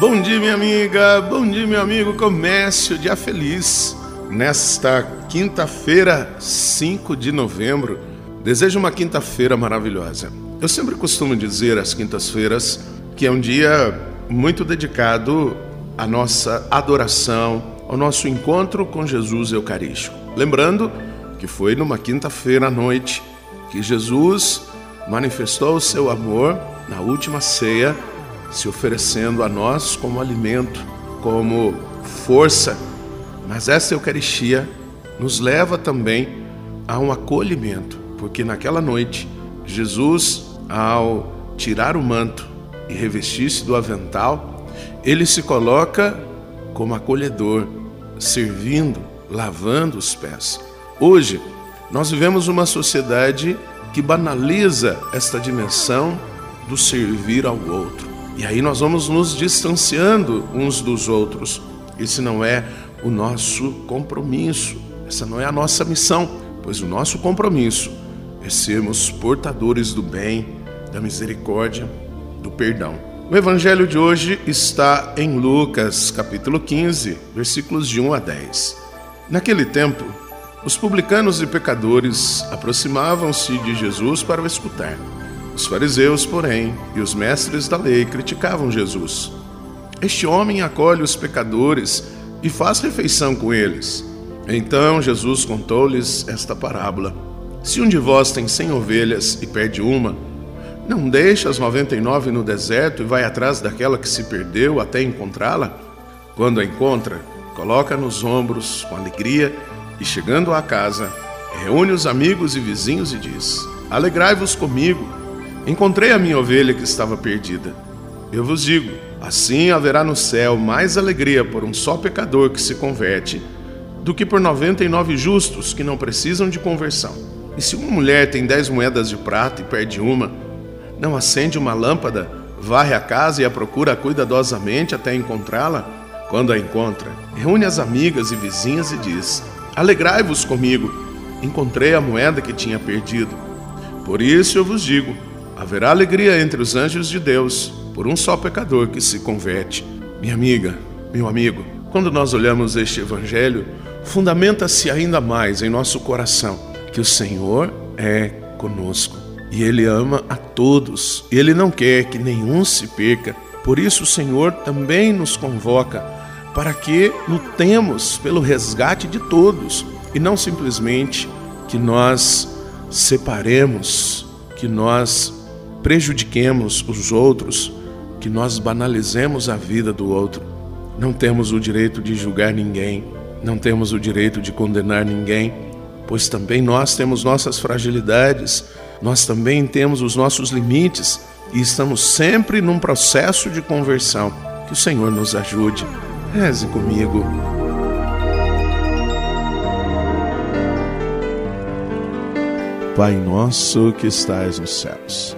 Bom dia, minha amiga. Bom dia, meu amigo. Comece o dia feliz. Nesta quinta-feira, 5 de novembro. Desejo uma quinta-feira maravilhosa. Eu sempre costumo dizer às quintas-feiras que é um dia muito dedicado à nossa adoração, ao nosso encontro com Jesus Eucarístico. Lembrando que foi numa quinta-feira à noite que Jesus manifestou o seu amor na última ceia se oferecendo a nós como alimento, como força. Mas essa Eucaristia nos leva também a um acolhimento, porque naquela noite, Jesus, ao tirar o manto e revestir-se do avental, ele se coloca como acolhedor, servindo, lavando os pés. Hoje, nós vivemos uma sociedade que banaliza esta dimensão do servir ao outro. E aí nós vamos nos distanciando uns dos outros. Esse não é o nosso compromisso, essa não é a nossa missão, pois o nosso compromisso é sermos portadores do bem, da misericórdia, do perdão. O evangelho de hoje está em Lucas, capítulo 15, versículos de 1 a 10. Naquele tempo, os publicanos e pecadores aproximavam-se de Jesus para o escutar. Os fariseus, porém, e os mestres da lei criticavam Jesus. Este homem acolhe os pecadores e faz refeição com eles. Então Jesus contou-lhes esta parábola: Se um de vós tem cem ovelhas e perde uma, não deixa as noventa e nove no deserto e vai atrás daquela que se perdeu até encontrá-la? Quando a encontra, coloca nos ombros com alegria e, chegando à casa, reúne os amigos e vizinhos e diz: Alegrai-vos comigo Encontrei a minha ovelha que estava perdida. Eu vos digo: assim haverá no céu mais alegria por um só pecador que se converte do que por noventa e nove justos que não precisam de conversão. E se uma mulher tem dez moedas de prata e perde uma, não acende uma lâmpada, varre a casa e a procura cuidadosamente até encontrá-la? Quando a encontra, reúne as amigas e vizinhas e diz: Alegrai-vos comigo, encontrei a moeda que tinha perdido. Por isso eu vos digo: haverá alegria entre os anjos de Deus por um só pecador que se converte. Minha amiga, meu amigo, quando nós olhamos este evangelho, fundamenta-se ainda mais em nosso coração que o Senhor é conosco e Ele ama a todos Ele não quer que nenhum se perca. Por isso, o Senhor também nos convoca para que lutemos pelo resgate de todos e não simplesmente que nós separemos, que nós prejudiquemos os outros, que nós banalizemos a vida do outro. Não temos o direito de julgar ninguém, não temos o direito de condenar ninguém, pois também nós temos nossas fragilidades, nós também temos os nossos limites e estamos sempre num processo de conversão. Que o Senhor nos ajude. Reze comigo. Pai nosso que estais nos céus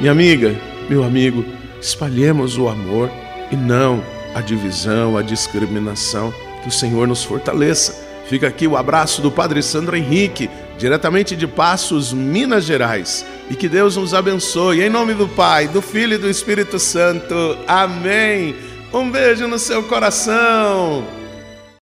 Minha amiga, meu amigo, espalhemos o amor e não a divisão, a discriminação. Que o Senhor nos fortaleça. Fica aqui o abraço do Padre Sandro Henrique, diretamente de Passos, Minas Gerais. E que Deus nos abençoe. Em nome do Pai, do Filho e do Espírito Santo. Amém. Um beijo no seu coração.